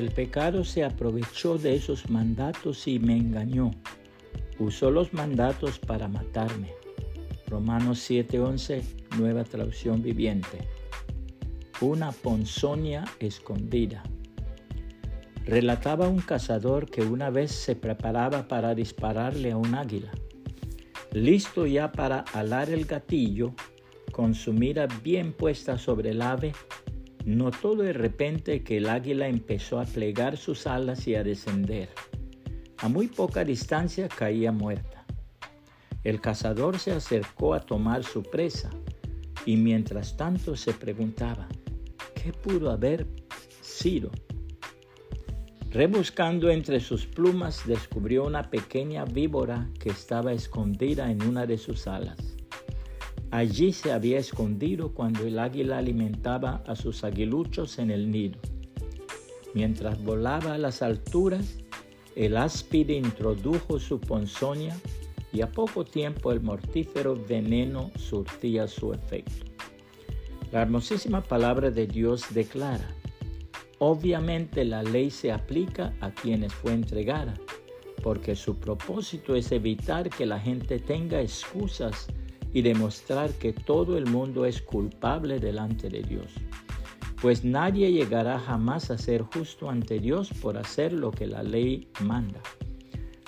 el pecado se aprovechó de esos mandatos y me engañó. Usó los mandatos para matarme. Romanos 7:11, nueva traducción viviente. Una ponzoña escondida. Relataba un cazador que una vez se preparaba para dispararle a un águila. Listo ya para alar el gatillo, con su mira bien puesta sobre el ave, notó de repente que el águila empezó a plegar sus alas y a descender. A muy poca distancia caía muerta. El cazador se acercó a tomar su presa y mientras tanto se preguntaba, ¿qué pudo haber sido? Rebuscando entre sus plumas descubrió una pequeña víbora que estaba escondida en una de sus alas. Allí se había escondido cuando el águila alimentaba a sus aguiluchos en el nido. Mientras volaba a las alturas, el áspide introdujo su ponzoña y a poco tiempo el mortífero veneno surtía su efecto. La hermosísima palabra de Dios declara, obviamente la ley se aplica a quienes fue entregada, porque su propósito es evitar que la gente tenga excusas y demostrar que todo el mundo es culpable delante de Dios. Pues nadie llegará jamás a ser justo ante Dios por hacer lo que la ley manda.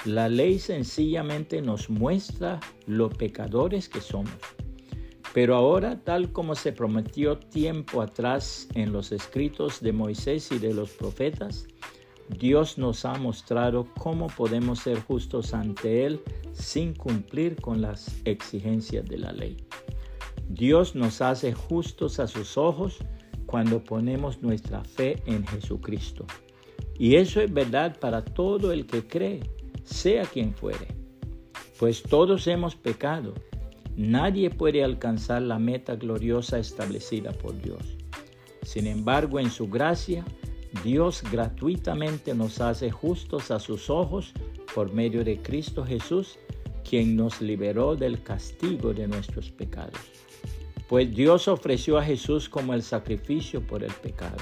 La ley sencillamente nos muestra lo pecadores que somos. Pero ahora, tal como se prometió tiempo atrás en los escritos de Moisés y de los profetas, Dios nos ha mostrado cómo podemos ser justos ante Él sin cumplir con las exigencias de la ley. Dios nos hace justos a sus ojos cuando ponemos nuestra fe en Jesucristo. Y eso es verdad para todo el que cree, sea quien fuere. Pues todos hemos pecado. Nadie puede alcanzar la meta gloriosa establecida por Dios. Sin embargo, en su gracia, Dios gratuitamente nos hace justos a sus ojos por medio de Cristo Jesús, quien nos liberó del castigo de nuestros pecados. Pues Dios ofreció a Jesús como el sacrificio por el pecado.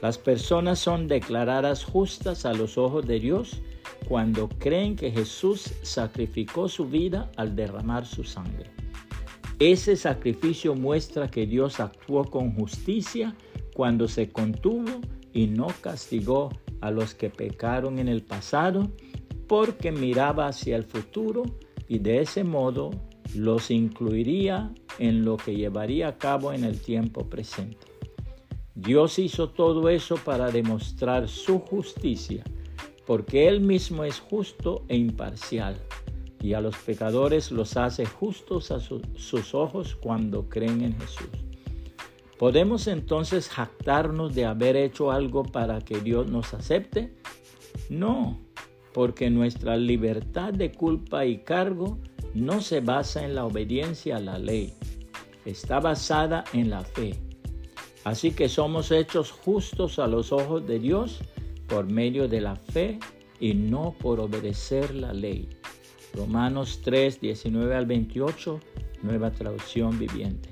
Las personas son declaradas justas a los ojos de Dios cuando creen que Jesús sacrificó su vida al derramar su sangre. Ese sacrificio muestra que Dios actuó con justicia cuando se contuvo y no castigó a los que pecaron en el pasado, porque miraba hacia el futuro y de ese modo los incluiría en lo que llevaría a cabo en el tiempo presente. Dios hizo todo eso para demostrar su justicia, porque Él mismo es justo e imparcial, y a los pecadores los hace justos a sus ojos cuando creen en Jesús. ¿Podemos entonces jactarnos de haber hecho algo para que Dios nos acepte? No, porque nuestra libertad de culpa y cargo no se basa en la obediencia a la ley, está basada en la fe. Así que somos hechos justos a los ojos de Dios por medio de la fe y no por obedecer la ley. Romanos 3, 19 al 28, nueva traducción viviente